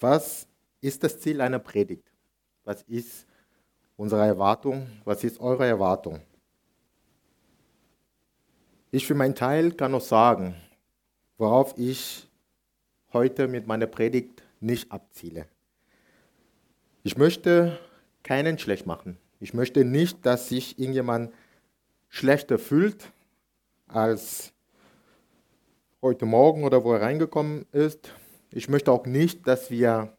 Was ist das Ziel einer Predigt? Was ist unsere Erwartung? Was ist eure Erwartung? Ich für meinen Teil kann noch sagen, worauf ich heute mit meiner Predigt nicht abziele. Ich möchte keinen schlecht machen. Ich möchte nicht, dass sich irgendjemand schlechter fühlt als heute Morgen oder wo er reingekommen ist. Ich möchte auch nicht, dass wir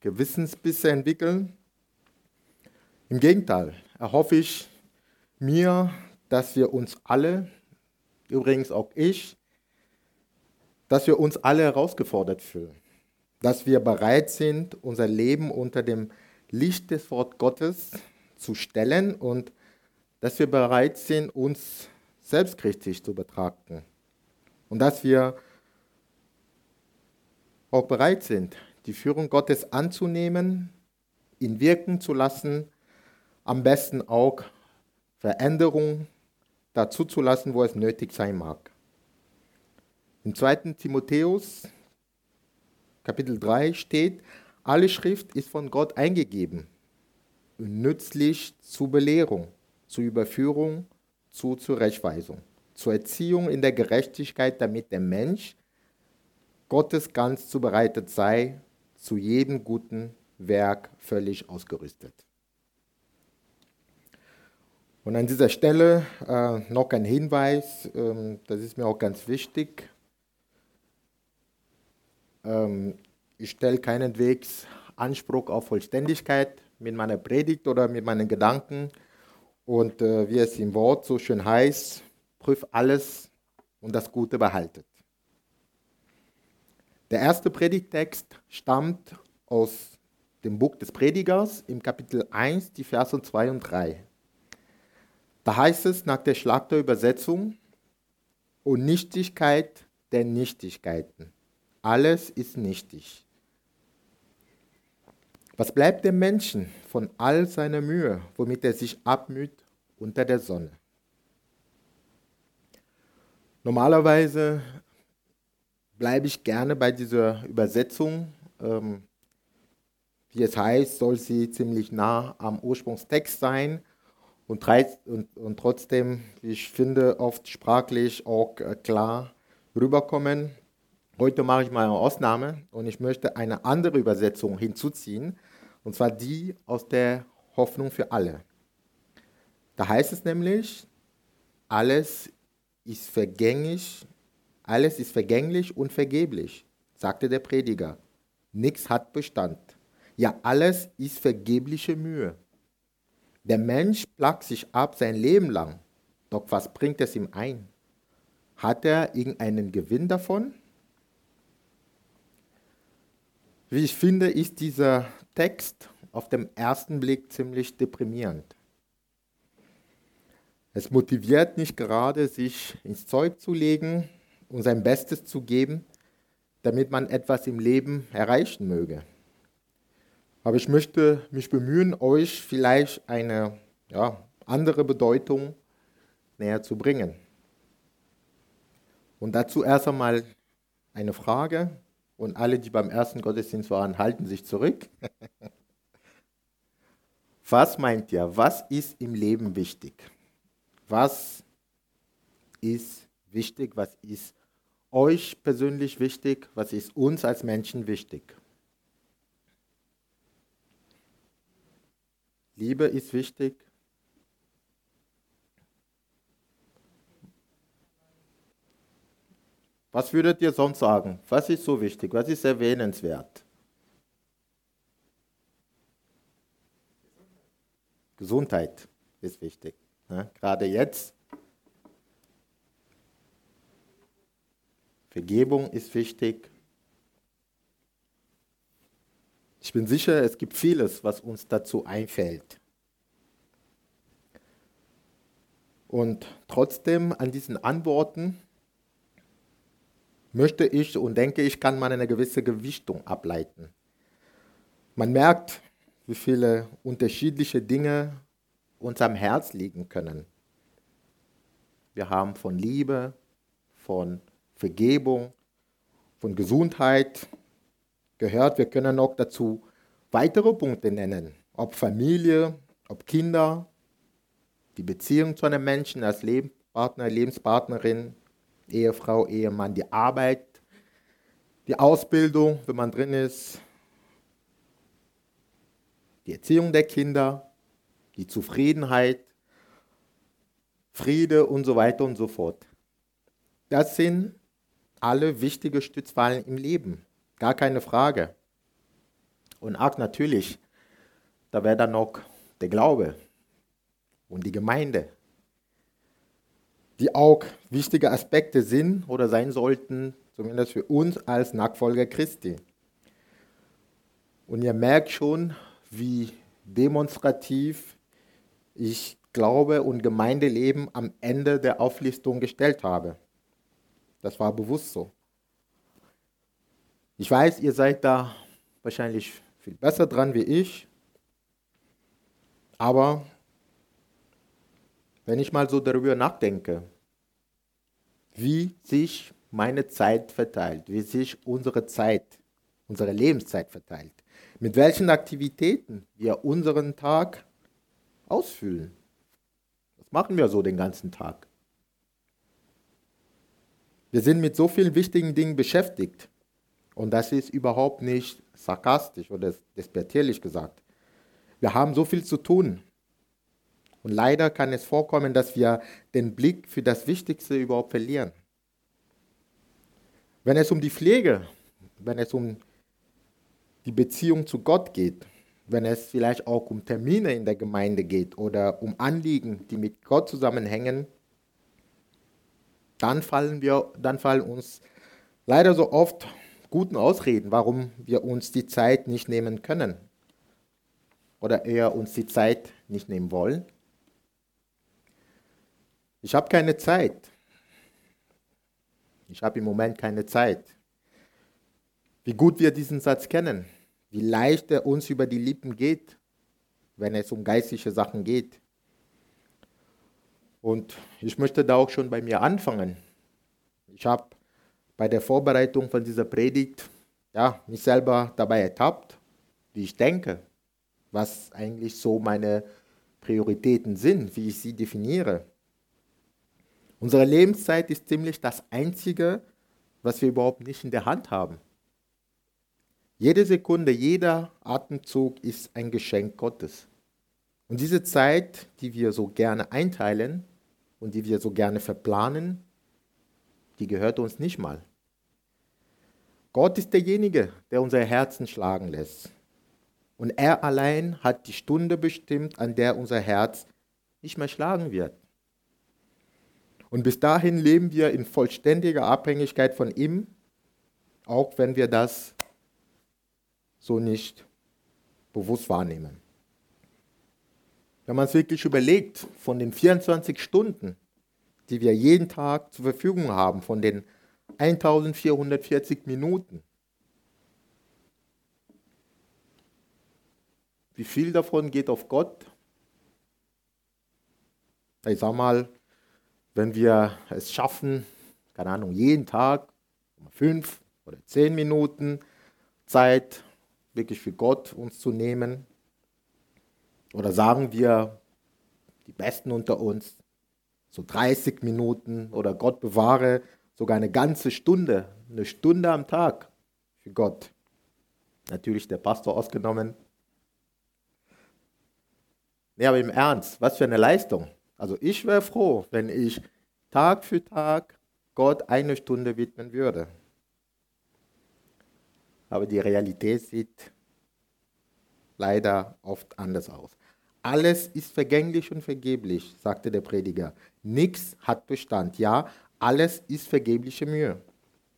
Gewissensbisse entwickeln. Im Gegenteil, erhoffe ich mir, dass wir uns alle, übrigens auch ich, dass wir uns alle herausgefordert fühlen, dass wir bereit sind, unser Leben unter dem Licht des Wort Gottes zu stellen und dass wir bereit sind, uns selbstkritisch zu betrachten und dass wir auch bereit sind, die Führung Gottes anzunehmen, ihn wirken zu lassen, am besten auch Veränderungen dazu zu lassen, wo es nötig sein mag. Im 2. Timotheus Kapitel 3 steht, alle Schrift ist von Gott eingegeben und nützlich zur Belehrung, zur Überführung, zur Zurechtweisung, zur Erziehung in der Gerechtigkeit, damit der Mensch Gottes ganz zubereitet sei, zu jedem guten Werk völlig ausgerüstet. Und an dieser Stelle äh, noch ein Hinweis, ähm, das ist mir auch ganz wichtig. Ähm, ich stelle keinenwegs Anspruch auf Vollständigkeit mit meiner Predigt oder mit meinen Gedanken. Und äh, wie es im Wort so schön heißt, prüf alles und das Gute behaltet. Der erste Predigtext stammt aus dem Buch des Predigers im Kapitel 1, die Verse 2 und 3. Da heißt es nach der Schlachterübersetzung, und Nichtigkeit der Nichtigkeiten. Alles ist nichtig. Was bleibt dem Menschen von all seiner Mühe, womit er sich abmüht unter der Sonne? Normalerweise bleibe ich gerne bei dieser Übersetzung. Ähm, wie es heißt, soll sie ziemlich nah am Ursprungstext sein und, und, und trotzdem, wie ich finde, oft sprachlich auch äh, klar rüberkommen. Heute mache ich mal eine Ausnahme und ich möchte eine andere Übersetzung hinzuziehen, und zwar die aus der Hoffnung für alle. Da heißt es nämlich, alles ist vergänglich, alles ist vergänglich und vergeblich, sagte der Prediger. Nichts hat Bestand. Ja, alles ist vergebliche Mühe. Der Mensch plagt sich ab sein Leben lang, doch was bringt es ihm ein? Hat er irgendeinen Gewinn davon? Wie ich finde, ist dieser Text auf den ersten Blick ziemlich deprimierend. Es motiviert nicht gerade, sich ins Zeug zu legen und sein Bestes zu geben, damit man etwas im Leben erreichen möge. Aber ich möchte mich bemühen, euch vielleicht eine ja, andere Bedeutung näher zu bringen. Und dazu erst einmal eine Frage, und alle, die beim ersten Gottesdienst waren, halten sich zurück. Was meint ihr? Was ist im Leben wichtig? Was ist wichtig? Was ist euch persönlich wichtig? Was ist uns als Menschen wichtig? Liebe ist wichtig. Was würdet ihr sonst sagen? Was ist so wichtig? Was ist erwähnenswert? Gesundheit ist wichtig. Ne? Gerade jetzt. Vergebung ist wichtig. Ich bin sicher, es gibt vieles, was uns dazu einfällt. Und trotzdem an diesen Antworten möchte ich und denke ich, kann man eine gewisse Gewichtung ableiten. Man merkt, wie viele unterschiedliche Dinge uns am Herz liegen können. Wir haben von Liebe, von Vergebung, von Gesundheit gehört, wir können noch dazu weitere Punkte nennen, ob Familie, ob Kinder, die Beziehung zu einem Menschen als Lebenspartner, Lebenspartnerin, Ehefrau, Ehemann, die Arbeit, die Ausbildung, wenn man drin ist, die Erziehung der Kinder, die Zufriedenheit, Friede und so weiter und so fort. Das sind alle wichtige Stützpfeilen im Leben, gar keine Frage. Und auch natürlich, da wäre dann noch der Glaube und die Gemeinde, die auch wichtige Aspekte sind oder sein sollten, zumindest für uns als Nachfolger Christi. Und ihr merkt schon, wie demonstrativ ich Glaube und Gemeindeleben am Ende der Auflistung gestellt habe. Das war bewusst so. Ich weiß, ihr seid da wahrscheinlich viel besser dran wie ich, aber wenn ich mal so darüber nachdenke, wie sich meine Zeit verteilt, wie sich unsere Zeit, unsere Lebenszeit verteilt, mit welchen Aktivitäten wir unseren Tag ausfüllen. Das machen wir so den ganzen Tag. Wir sind mit so vielen wichtigen Dingen beschäftigt. Und das ist überhaupt nicht sarkastisch oder despektierlich gesagt. Wir haben so viel zu tun. Und leider kann es vorkommen, dass wir den Blick für das Wichtigste überhaupt verlieren. Wenn es um die Pflege, wenn es um die Beziehung zu Gott geht, wenn es vielleicht auch um Termine in der Gemeinde geht oder um Anliegen, die mit Gott zusammenhängen, dann fallen, wir, dann fallen uns leider so oft guten Ausreden, warum wir uns die Zeit nicht nehmen können oder eher uns die Zeit nicht nehmen wollen. Ich habe keine Zeit. Ich habe im Moment keine Zeit. Wie gut wir diesen Satz kennen, wie leicht er uns über die Lippen geht, wenn es um geistliche Sachen geht. Und ich möchte da auch schon bei mir anfangen. Ich habe bei der Vorbereitung von dieser Predigt ja, mich selber dabei ertappt, wie ich denke, was eigentlich so meine Prioritäten sind, wie ich sie definiere. Unsere Lebenszeit ist ziemlich das Einzige, was wir überhaupt nicht in der Hand haben. Jede Sekunde, jeder Atemzug ist ein Geschenk Gottes. Und diese Zeit, die wir so gerne einteilen und die wir so gerne verplanen, die gehört uns nicht mal. Gott ist derjenige, der unser Herzen schlagen lässt. Und er allein hat die Stunde bestimmt, an der unser Herz nicht mehr schlagen wird. Und bis dahin leben wir in vollständiger Abhängigkeit von ihm, auch wenn wir das so nicht bewusst wahrnehmen. Wenn man es wirklich überlegt, von den 24 Stunden, die wir jeden Tag zur Verfügung haben, von den 1440 Minuten, wie viel davon geht auf Gott? Ich sag mal, wenn wir es schaffen, keine Ahnung, jeden Tag fünf oder zehn Minuten Zeit wirklich für Gott uns zu nehmen? Oder sagen wir, die Besten unter uns, so 30 Minuten oder Gott bewahre sogar eine ganze Stunde, eine Stunde am Tag für Gott. Natürlich der Pastor ausgenommen. Nee, aber im Ernst, was für eine Leistung. Also ich wäre froh, wenn ich Tag für Tag Gott eine Stunde widmen würde aber die Realität sieht leider oft anders aus. Alles ist vergänglich und vergeblich, sagte der Prediger. Nichts hat Bestand. Ja, alles ist vergebliche Mühe.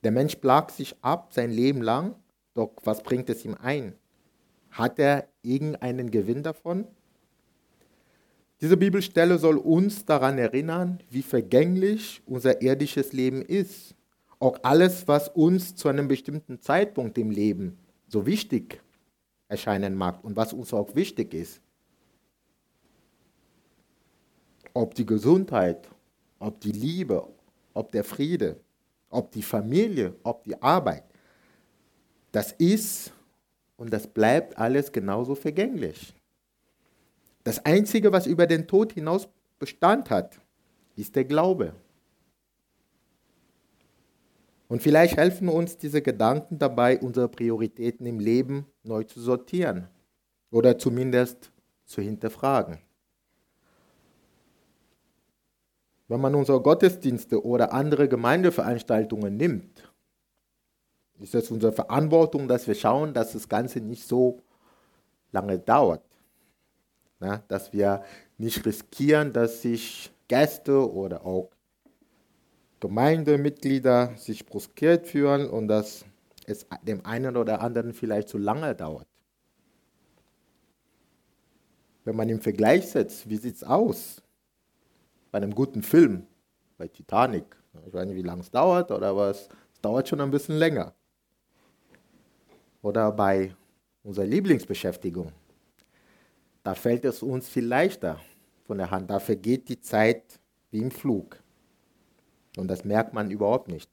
Der Mensch plagt sich ab sein Leben lang, doch was bringt es ihm ein? Hat er irgendeinen Gewinn davon? Diese Bibelstelle soll uns daran erinnern, wie vergänglich unser irdisches Leben ist auch alles, was uns zu einem bestimmten Zeitpunkt im Leben so wichtig erscheinen mag und was uns auch wichtig ist. Ob die Gesundheit, ob die Liebe, ob der Friede, ob die Familie, ob die Arbeit. Das ist und das bleibt alles genauso vergänglich. Das Einzige, was über den Tod hinaus Bestand hat, ist der Glaube. Und vielleicht helfen uns diese Gedanken dabei, unsere Prioritäten im Leben neu zu sortieren oder zumindest zu hinterfragen. Wenn man unsere Gottesdienste oder andere Gemeindeveranstaltungen nimmt, ist es unsere Verantwortung, dass wir schauen, dass das Ganze nicht so lange dauert. Na, dass wir nicht riskieren, dass sich Gäste oder auch Gemeindemitglieder sich bruskiert fühlen und dass es dem einen oder anderen vielleicht zu lange dauert. Wenn man im Vergleich setzt, wie sieht es aus bei einem guten Film, bei Titanic? Ich weiß nicht, wie lange es dauert, oder was. Es dauert schon ein bisschen länger. Oder bei unserer Lieblingsbeschäftigung. Da fällt es uns viel leichter von der Hand. Da vergeht die Zeit wie im Flug. Und das merkt man überhaupt nicht.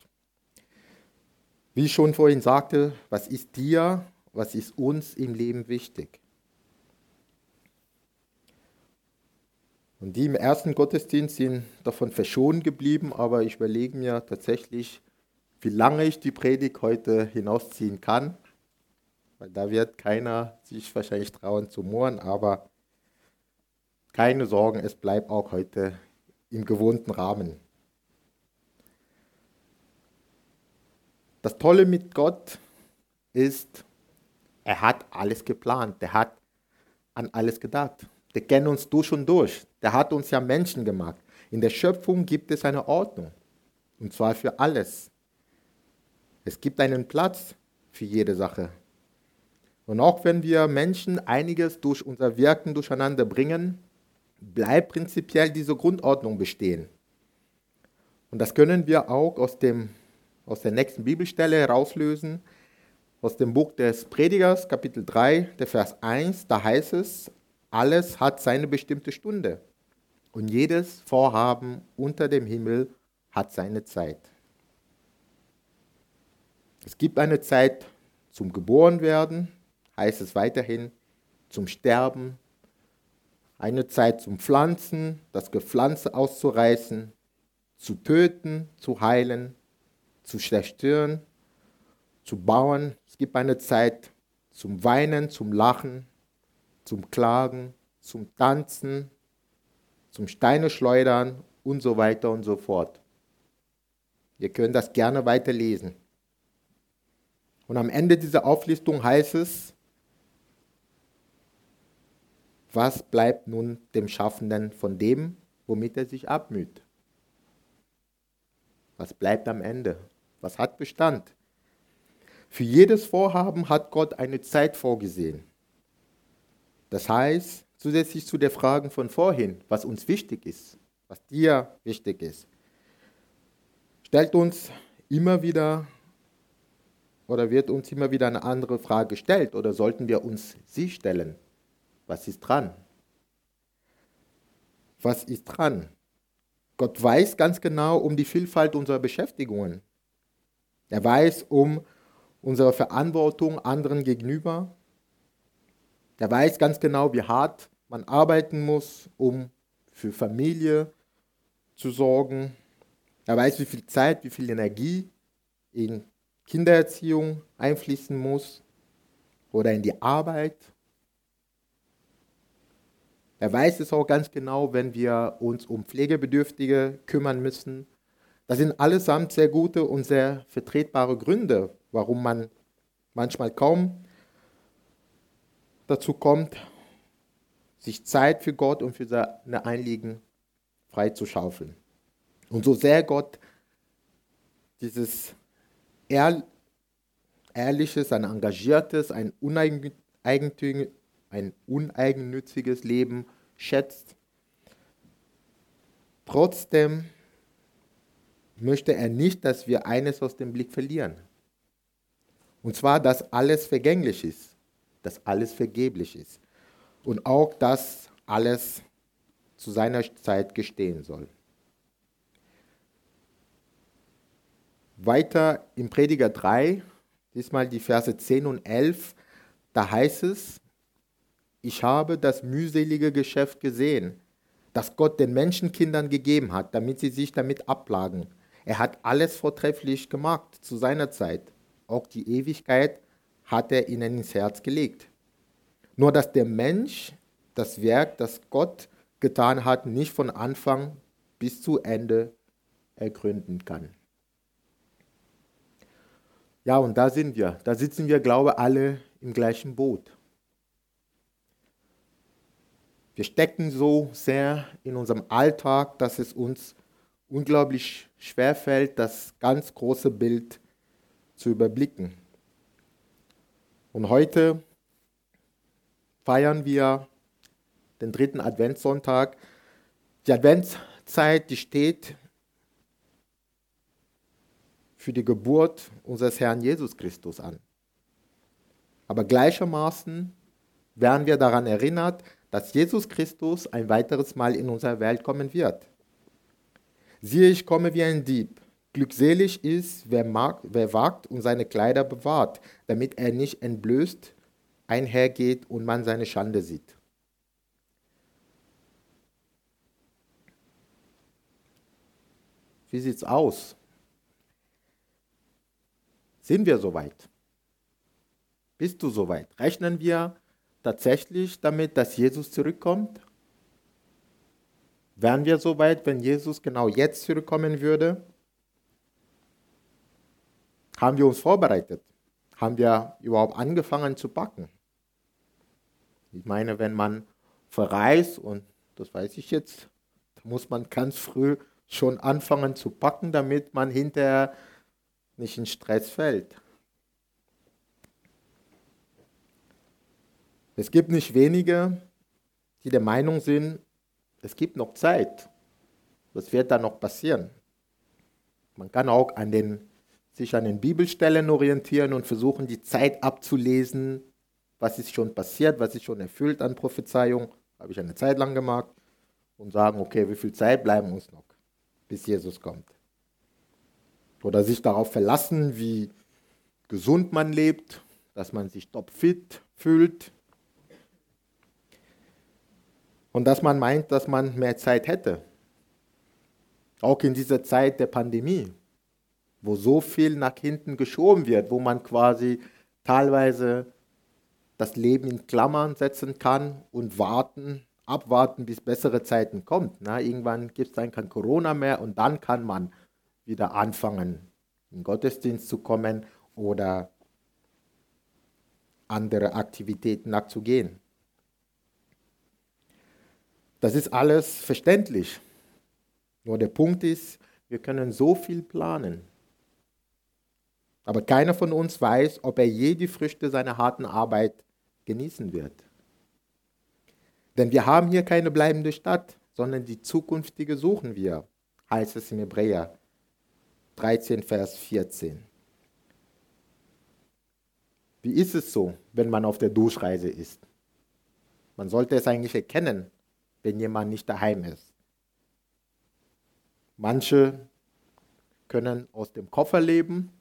Wie ich schon vorhin sagte, was ist dir, was ist uns im Leben wichtig? Und die im ersten Gottesdienst sind davon verschont geblieben, aber ich überlege mir tatsächlich, wie lange ich die Predigt heute hinausziehen kann, weil da wird keiner sich wahrscheinlich trauen zu mohren, aber keine Sorgen, es bleibt auch heute im gewohnten Rahmen. Das Tolle mit Gott ist, er hat alles geplant, der hat an alles gedacht. Der kennt uns durch und durch. Der hat uns ja Menschen gemacht. In der Schöpfung gibt es eine Ordnung. Und zwar für alles. Es gibt einen Platz für jede Sache. Und auch wenn wir Menschen einiges durch unser Wirken durcheinander bringen, bleibt prinzipiell diese Grundordnung bestehen. Und das können wir auch aus dem aus der nächsten Bibelstelle herauslösen, aus dem Buch des Predigers, Kapitel 3, der Vers 1, da heißt es, alles hat seine bestimmte Stunde und jedes Vorhaben unter dem Himmel hat seine Zeit. Es gibt eine Zeit zum Geborenwerden, heißt es weiterhin, zum Sterben, eine Zeit zum Pflanzen, das Gepflanze auszureißen, zu töten, zu heilen, zu zerstören, zu bauen. Es gibt eine Zeit zum Weinen, zum Lachen, zum Klagen, zum Tanzen, zum Steine schleudern und so weiter und so fort. Ihr könnt das gerne weiterlesen. Und am Ende dieser Auflistung heißt es, was bleibt nun dem Schaffenden von dem, womit er sich abmüht? Was bleibt am Ende? Was hat Bestand? Für jedes Vorhaben hat Gott eine Zeit vorgesehen. Das heißt, zusätzlich zu der Frage von vorhin, was uns wichtig ist, was dir wichtig ist, stellt uns immer wieder oder wird uns immer wieder eine andere Frage gestellt oder sollten wir uns sie stellen? Was ist dran? Was ist dran? Gott weiß ganz genau um die Vielfalt unserer Beschäftigungen. Er weiß um unsere Verantwortung anderen gegenüber. Er weiß ganz genau, wie hart man arbeiten muss, um für Familie zu sorgen. Er weiß, wie viel Zeit, wie viel Energie in Kindererziehung einfließen muss oder in die Arbeit. Er weiß es auch ganz genau, wenn wir uns um Pflegebedürftige kümmern müssen das sind allesamt sehr gute und sehr vertretbare Gründe, warum man manchmal kaum dazu kommt, sich Zeit für Gott und für seine Einliegen freizuschaufeln. Und so sehr Gott dieses ehrliches, ein engagiertes, ein, ein uneigennütziges Leben schätzt, trotzdem möchte er nicht, dass wir eines aus dem Blick verlieren. Und zwar, dass alles vergänglich ist, dass alles vergeblich ist und auch, dass alles zu seiner Zeit gestehen soll. Weiter im Prediger 3, diesmal die Verse 10 und 11, da heißt es, ich habe das mühselige Geschäft gesehen, das Gott den Menschenkindern gegeben hat, damit sie sich damit ablagen. Er hat alles vortrefflich gemacht zu seiner Zeit. Auch die Ewigkeit hat er ihnen ins Herz gelegt. Nur dass der Mensch das Werk, das Gott getan hat, nicht von Anfang bis zu Ende ergründen kann. Ja, und da sind wir. Da sitzen wir, glaube ich, alle im gleichen Boot. Wir stecken so sehr in unserem Alltag, dass es uns unglaublich schwer fällt, das ganz große Bild zu überblicken. Und heute feiern wir den dritten Adventssonntag. Die Adventszeit, die steht für die Geburt unseres Herrn Jesus Christus an. Aber gleichermaßen werden wir daran erinnert, dass Jesus Christus ein weiteres Mal in unsere Welt kommen wird. Siehe, ich komme wie ein Dieb. Glückselig ist, wer, mag, wer wagt und seine Kleider bewahrt, damit er nicht entblößt einhergeht und man seine Schande sieht. Wie sieht es aus? Sind wir soweit? Bist du soweit? Rechnen wir tatsächlich damit, dass Jesus zurückkommt? Wären wir soweit, wenn Jesus genau jetzt zurückkommen würde? Haben wir uns vorbereitet? Haben wir überhaupt angefangen zu backen? Ich meine, wenn man verreist, und das weiß ich jetzt, muss man ganz früh schon anfangen zu packen, damit man hinterher nicht in Stress fällt. Es gibt nicht wenige, die der Meinung sind, es gibt noch Zeit. Was wird da noch passieren? Man kann auch an den, sich an den Bibelstellen orientieren und versuchen, die Zeit abzulesen, was ist schon passiert, was ist schon erfüllt an Prophezeiung. Habe ich eine Zeit lang gemacht. Und sagen, okay, wie viel Zeit bleiben uns noch? bis Jesus kommt. Oder sich darauf verlassen, wie gesund man lebt, dass man sich topfit fühlt. Und dass man meint, dass man mehr Zeit hätte. Auch in dieser Zeit der Pandemie, wo so viel nach hinten geschoben wird, wo man quasi teilweise das Leben in Klammern setzen kann und warten, abwarten, bis bessere Zeiten kommt. Na, irgendwann gibt es dann kein Corona mehr und dann kann man wieder anfangen, in den Gottesdienst zu kommen oder andere Aktivitäten nachzugehen. Das ist alles verständlich. Nur der Punkt ist, wir können so viel planen. Aber keiner von uns weiß, ob er je die Früchte seiner harten Arbeit genießen wird. Denn wir haben hier keine bleibende Stadt, sondern die zukünftige suchen wir, heißt es im Hebräer 13, Vers 14. Wie ist es so, wenn man auf der Durchreise ist? Man sollte es eigentlich erkennen, wenn jemand nicht daheim ist. Manche können aus dem Koffer leben,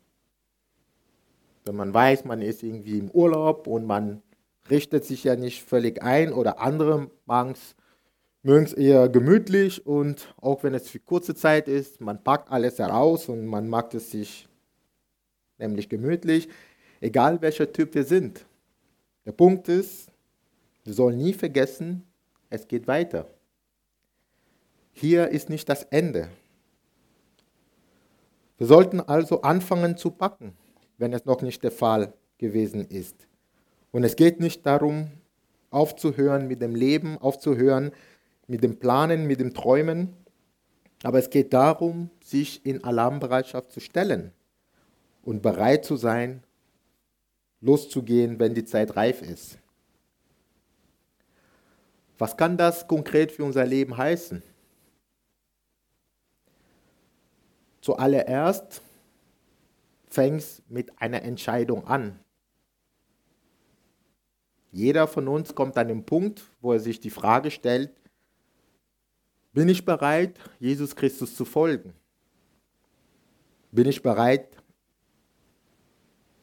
wenn man weiß, man ist irgendwie im Urlaub und man richtet sich ja nicht völlig ein oder andere mögen es eher gemütlich und auch wenn es für kurze Zeit ist, man packt alles heraus und man mag es sich nämlich gemütlich, egal welcher Typ wir sind. Der Punkt ist, wir sollen nie vergessen, es geht weiter. Hier ist nicht das Ende. Wir sollten also anfangen zu packen, wenn es noch nicht der Fall gewesen ist. Und es geht nicht darum, aufzuhören mit dem Leben, aufzuhören mit dem Planen, mit dem Träumen, aber es geht darum, sich in Alarmbereitschaft zu stellen und bereit zu sein, loszugehen, wenn die Zeit reif ist. Was kann das konkret für unser Leben heißen? Zuallererst fängt es mit einer Entscheidung an. Jeder von uns kommt an den Punkt, wo er sich die Frage stellt, bin ich bereit, Jesus Christus zu folgen? Bin ich bereit,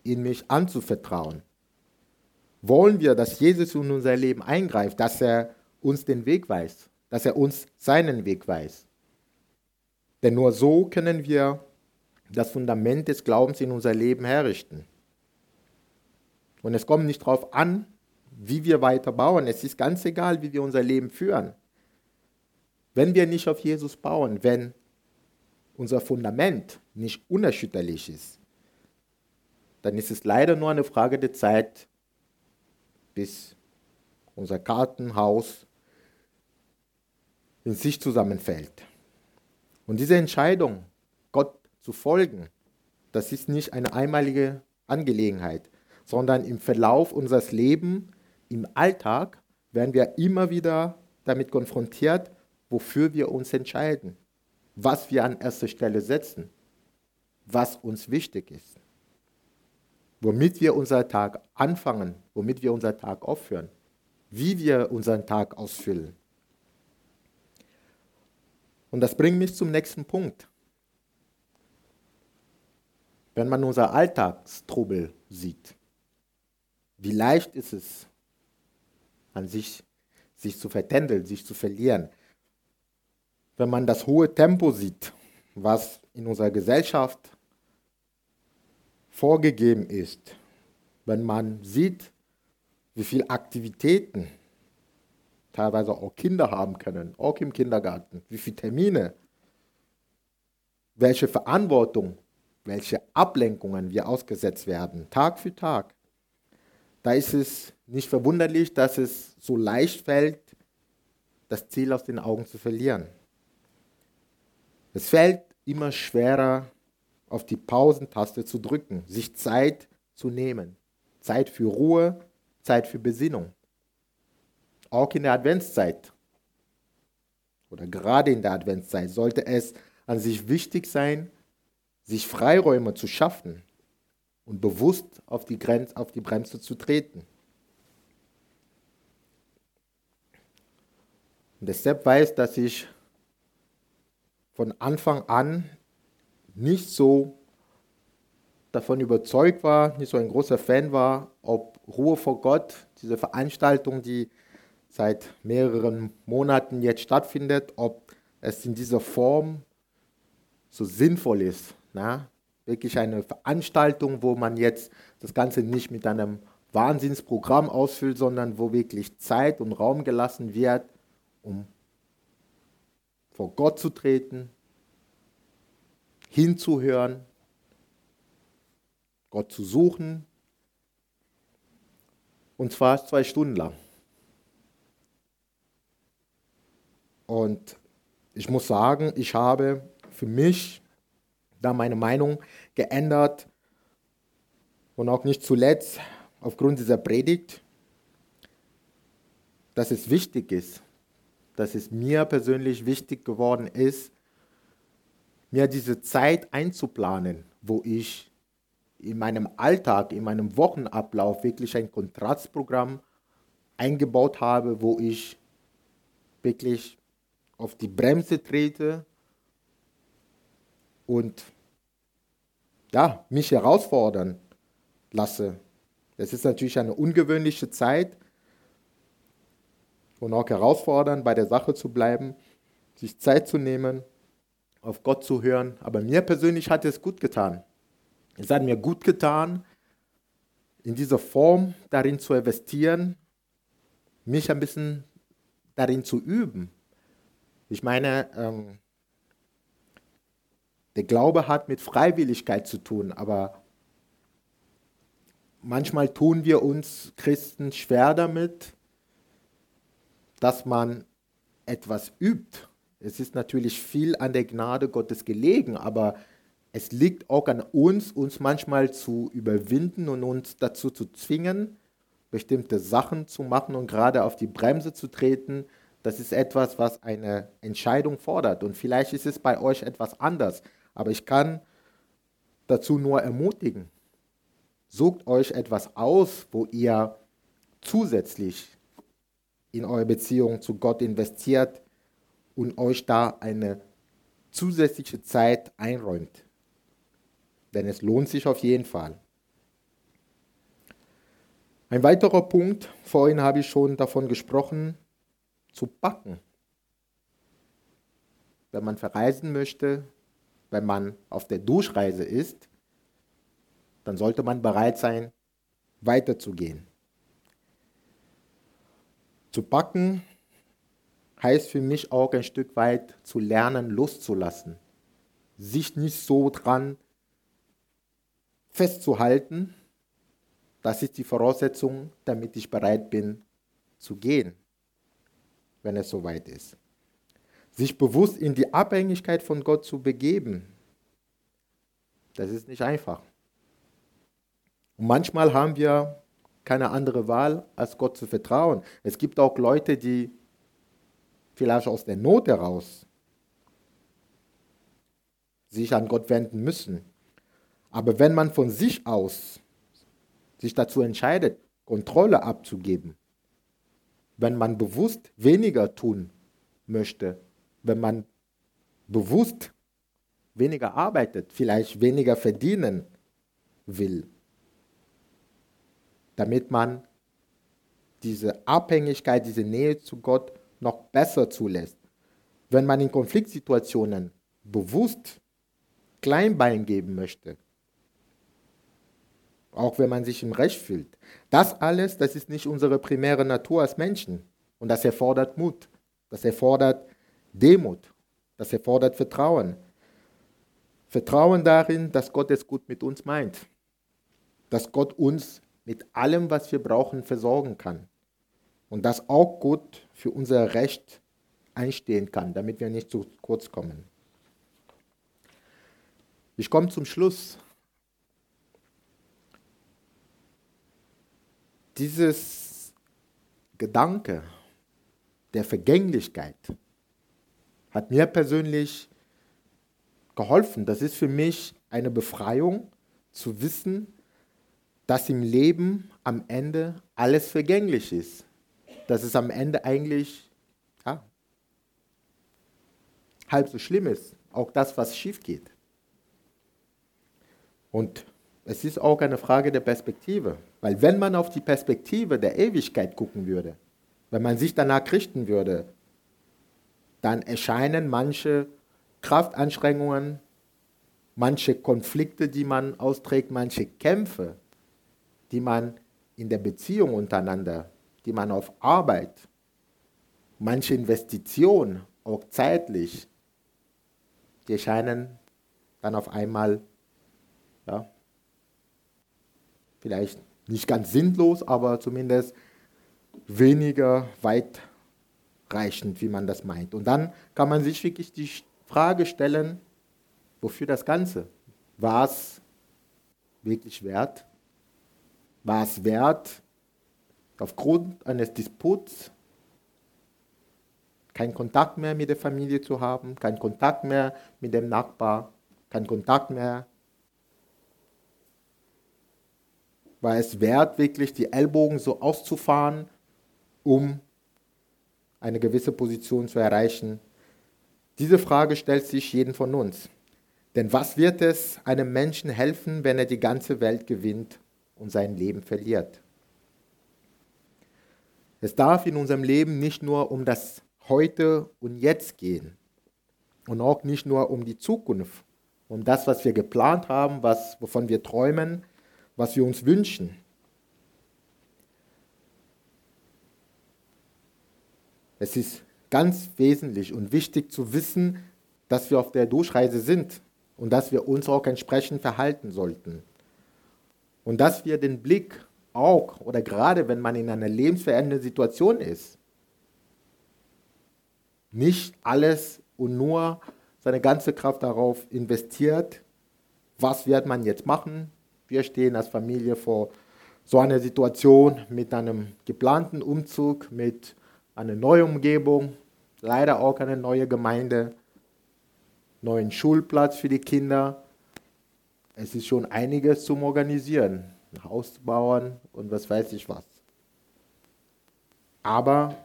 in mich anzuvertrauen? Wollen wir, dass Jesus in unser Leben eingreift, dass er uns den Weg weist, dass er uns seinen Weg weist? Denn nur so können wir das Fundament des Glaubens in unser Leben herrichten. Und es kommt nicht darauf an, wie wir weiter bauen. Es ist ganz egal, wie wir unser Leben führen. Wenn wir nicht auf Jesus bauen, wenn unser Fundament nicht unerschütterlich ist, dann ist es leider nur eine Frage der Zeit, bis unser Kartenhaus in sich zusammenfällt. Und diese Entscheidung, zu folgen, das ist nicht eine einmalige Angelegenheit, sondern im Verlauf unseres Lebens, im Alltag, werden wir immer wieder damit konfrontiert, wofür wir uns entscheiden, was wir an erster Stelle setzen, was uns wichtig ist, womit wir unseren Tag anfangen, womit wir unseren Tag aufführen, wie wir unseren Tag ausfüllen. Und das bringt mich zum nächsten Punkt. Wenn man unser Alltagstrubel sieht, wie leicht ist es, an sich, sich zu vertändeln, sich zu verlieren. Wenn man das hohe Tempo sieht, was in unserer Gesellschaft vorgegeben ist, wenn man sieht, wie viele Aktivitäten teilweise auch Kinder haben können, auch im Kindergarten, wie viele Termine, welche Verantwortung, welche Ablenkungen wir ausgesetzt werden, Tag für Tag. Da ist es nicht verwunderlich, dass es so leicht fällt, das Ziel aus den Augen zu verlieren. Es fällt immer schwerer, auf die Pausentaste zu drücken, sich Zeit zu nehmen. Zeit für Ruhe, Zeit für Besinnung auch in der Adventszeit oder gerade in der Adventszeit sollte es an sich wichtig sein, sich Freiräume zu schaffen und bewusst auf die, Grenz, auf die Bremse zu treten. Und deshalb weiß, dass ich von Anfang an nicht so davon überzeugt war, nicht so ein großer Fan war, ob Ruhe vor Gott, diese Veranstaltung, die seit mehreren Monaten jetzt stattfindet, ob es in dieser Form so sinnvoll ist. Na? Wirklich eine Veranstaltung, wo man jetzt das Ganze nicht mit einem Wahnsinnsprogramm ausfüllt, sondern wo wirklich Zeit und Raum gelassen wird, um vor Gott zu treten, hinzuhören, Gott zu suchen. Und zwar zwei Stunden lang. Und ich muss sagen, ich habe für mich da meine Meinung geändert und auch nicht zuletzt aufgrund dieser Predigt, dass es wichtig ist, dass es mir persönlich wichtig geworden ist, mir diese Zeit einzuplanen, wo ich in meinem Alltag, in meinem Wochenablauf wirklich ein Kontrastprogramm eingebaut habe, wo ich wirklich auf die Bremse trete und ja, mich herausfordern lasse. Es ist natürlich eine ungewöhnliche Zeit und auch herausfordern, bei der Sache zu bleiben, sich Zeit zu nehmen, auf Gott zu hören. Aber mir persönlich hat es gut getan. Es hat mir gut getan, in dieser Form darin zu investieren, mich ein bisschen darin zu üben, ich meine, ähm, der Glaube hat mit Freiwilligkeit zu tun, aber manchmal tun wir uns Christen schwer damit, dass man etwas übt. Es ist natürlich viel an der Gnade Gottes gelegen, aber es liegt auch an uns, uns manchmal zu überwinden und uns dazu zu zwingen, bestimmte Sachen zu machen und gerade auf die Bremse zu treten, das ist etwas, was eine Entscheidung fordert. Und vielleicht ist es bei euch etwas anders. Aber ich kann dazu nur ermutigen. Sucht euch etwas aus, wo ihr zusätzlich in eure Beziehung zu Gott investiert und euch da eine zusätzliche Zeit einräumt. Denn es lohnt sich auf jeden Fall. Ein weiterer Punkt, vorhin habe ich schon davon gesprochen, zu backen. Wenn man verreisen möchte, wenn man auf der Durchreise ist, dann sollte man bereit sein, weiterzugehen. Zu backen heißt für mich auch ein Stück weit zu lernen, loszulassen. Sich nicht so dran festzuhalten, das ist die Voraussetzung, damit ich bereit bin zu gehen, wenn es soweit ist. Sich bewusst in die Abhängigkeit von Gott zu begeben, das ist nicht einfach. Und manchmal haben wir keine andere Wahl, als Gott zu vertrauen. Es gibt auch Leute, die vielleicht aus der Not heraus sich an Gott wenden müssen. Aber wenn man von sich aus sich dazu entscheidet, Kontrolle abzugeben, wenn man bewusst weniger tun möchte, wenn man bewusst weniger arbeitet, vielleicht weniger verdienen will, damit man diese Abhängigkeit, diese Nähe zu Gott noch besser zulässt. Wenn man in Konfliktsituationen bewusst Kleinbein geben möchte, auch wenn man sich im Recht fühlt. Das alles, das ist nicht unsere primäre Natur als Menschen. Und das erfordert Mut, das erfordert Demut, das erfordert Vertrauen. Vertrauen darin, dass Gott es gut mit uns meint, dass Gott uns mit allem, was wir brauchen, versorgen kann und dass auch Gott für unser Recht einstehen kann, damit wir nicht zu kurz kommen. Ich komme zum Schluss dieses Gedanke der Vergänglichkeit hat mir persönlich geholfen. Das ist für mich eine Befreiung zu wissen, dass im Leben am Ende alles vergänglich ist. Dass es am Ende eigentlich ja, halb so schlimm ist. Auch das, was schief geht. Und es ist auch eine Frage der Perspektive. Weil wenn man auf die Perspektive der Ewigkeit gucken würde, wenn man sich danach richten würde, dann erscheinen manche Kraftanstrengungen, manche Konflikte, die man austrägt, manche Kämpfe, die man in der Beziehung untereinander, die man auf Arbeit, manche Investitionen, auch zeitlich, die erscheinen dann auf einmal ja, vielleicht nicht ganz sinnlos, aber zumindest weniger weitreichend, wie man das meint. Und dann kann man sich wirklich die Frage stellen, wofür das Ganze? War es wirklich wert? War es wert, aufgrund eines Disputs keinen Kontakt mehr mit der Familie zu haben, keinen Kontakt mehr mit dem Nachbar, keinen Kontakt mehr war es wert, wirklich die Ellbogen so auszufahren, um eine gewisse Position zu erreichen? Diese Frage stellt sich jeden von uns. Denn was wird es einem Menschen helfen, wenn er die ganze Welt gewinnt und sein Leben verliert? Es darf in unserem Leben nicht nur um das Heute und Jetzt gehen und auch nicht nur um die Zukunft, um das, was wir geplant haben, was, wovon wir träumen, was wir uns wünschen. Es ist ganz wesentlich und wichtig zu wissen, dass wir auf der Durchreise sind und dass wir uns auch entsprechend verhalten sollten. Und dass wir den Blick auch, oder gerade wenn man in einer lebensverändernden Situation ist, nicht alles und nur seine ganze Kraft darauf investiert, was wird man jetzt machen, wir stehen als Familie vor so einer Situation mit einem geplanten Umzug, mit einer neuen Umgebung, leider auch eine neue Gemeinde, neuen Schulplatz für die Kinder. Es ist schon einiges zum Organisieren, ein Haus zu bauen und was weiß ich was. Aber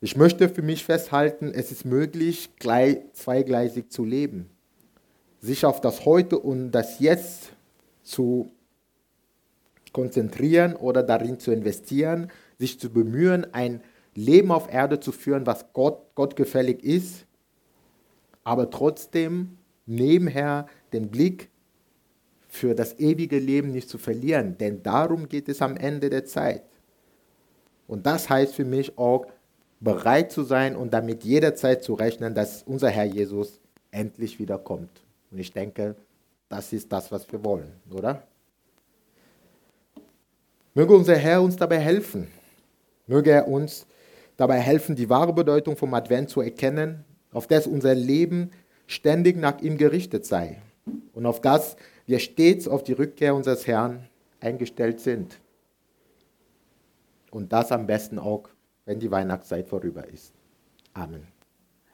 ich möchte für mich festhalten, es ist möglich, zweigleisig zu leben. Sich auf das Heute und das Jetzt zu konzentrieren oder darin zu investieren, sich zu bemühen, ein Leben auf Erde zu führen, was Gott, Gott gefällig ist, aber trotzdem nebenher den Blick für das ewige Leben nicht zu verlieren, denn darum geht es am Ende der Zeit. Und das heißt für mich auch, bereit zu sein und damit jederzeit zu rechnen, dass unser Herr Jesus endlich wiederkommt. Und ich denke, das ist das, was wir wollen, oder? Möge unser Herr uns dabei helfen. Möge er uns dabei helfen, die wahre Bedeutung vom Advent zu erkennen, auf das unser Leben ständig nach ihm gerichtet sei und auf das wir stets auf die Rückkehr unseres Herrn eingestellt sind. Und das am besten auch, wenn die Weihnachtszeit vorüber ist. Amen.